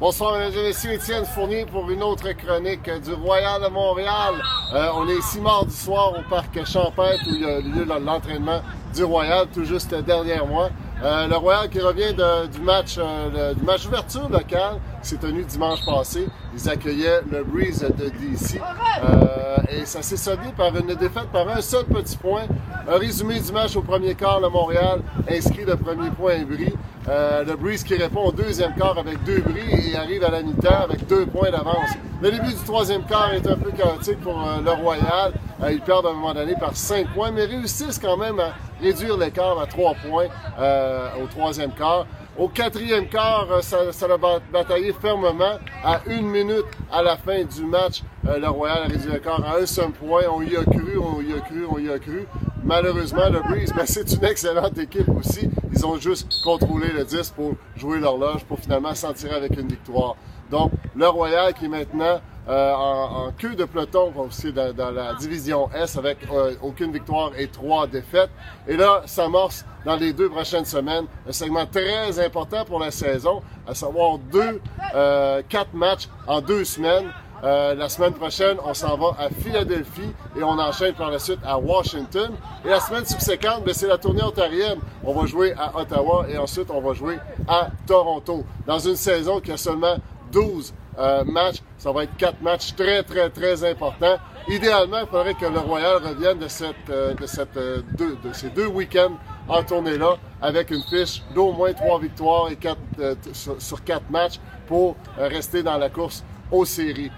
Bonsoir, mesdames et messieurs. Étienne Fournier pour une autre chronique du Royal de Montréal. Euh, on est ici mardi soir au parc Champêtre où il y a lieu l'entraînement du Royal, tout juste derrière moi. Euh, le Royal qui revient du match euh, du match ouverture local qui s'est tenu dimanche passé. Ils accueillaient le Breeze de DC. Euh, et ça s'est soldé par une défaite par un seul petit point. Un résumé du match au premier quart, le Montréal inscrit le premier point à Brie. Le Breeze qui répond au deuxième quart avec deux bris et arrive à la mi-temps avec deux points d'avance. Le début du troisième quart est un peu chaotique pour le Royal. ils perdent à un moment donné par cinq points, mais réussissent quand même à réduire l'écart à trois points euh, au troisième quart. Au quatrième quart, euh, ça, ça, a bataillé fermement. À une minute à la fin du match, euh, le Royal a réduit l'écart à un seul point. On y a cru, on y a cru, on y a cru. Malheureusement, le Breeze, ben, c'est une excellente équipe aussi. Ils ont juste contrôlé le 10 pour jouer l'horloge, pour finalement s'en tirer avec une victoire. Donc, le Royal qui est maintenant euh, en, queue de peloton aussi dans, dans la division S avec euh, aucune victoire et trois défaites. Et là, s'amorce dans les deux prochaines semaines un segment très important pour la saison, à savoir deux, euh, quatre matchs en deux semaines. La semaine prochaine, on s'en va à Philadelphie et on enchaîne par la suite à Washington. Et la semaine subséquente, ben, c'est la tournée ontarienne. On va jouer à Ottawa et ensuite on va jouer à Toronto. Dans une saison qui a seulement 12 euh, matchs. Ça va être quatre matchs très, très, très importants. Idéalement, il faudrait que le Royal revienne de, cette, euh, de, cette, euh, de ces deux week-ends en tournée-là avec une fiche d'au moins trois victoires et quatre, sur, quatre matchs pour rester dans la course aux séries.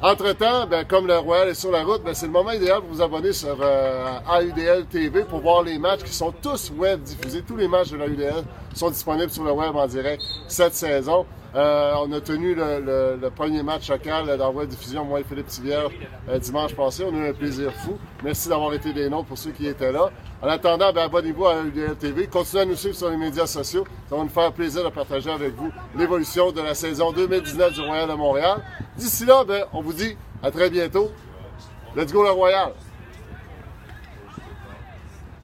Entre-temps, ben, comme le Royal est sur la route, ben, c'est le moment idéal pour vous abonner sur AUDL TV pour voir les matchs qui sont tous web diffusés. Tous les matchs de l'AUDL sont disponibles sur le web en direct cette saison. Euh, on a tenu le, premier match local d'envoi de diffusion, moi et Philippe Tivierge, euh, dimanche passé. On a eu un plaisir fou. Merci d'avoir été des nôtres pour ceux qui étaient là. En attendant, ben, abonnez-vous à UDL TV. Continuez à nous suivre sur les médias sociaux. Ça va nous faire plaisir de partager avec vous l'évolution de la saison 2019 du Royal de Montréal. D'ici là, ben, on vous dit à très bientôt. Let's go le Royal!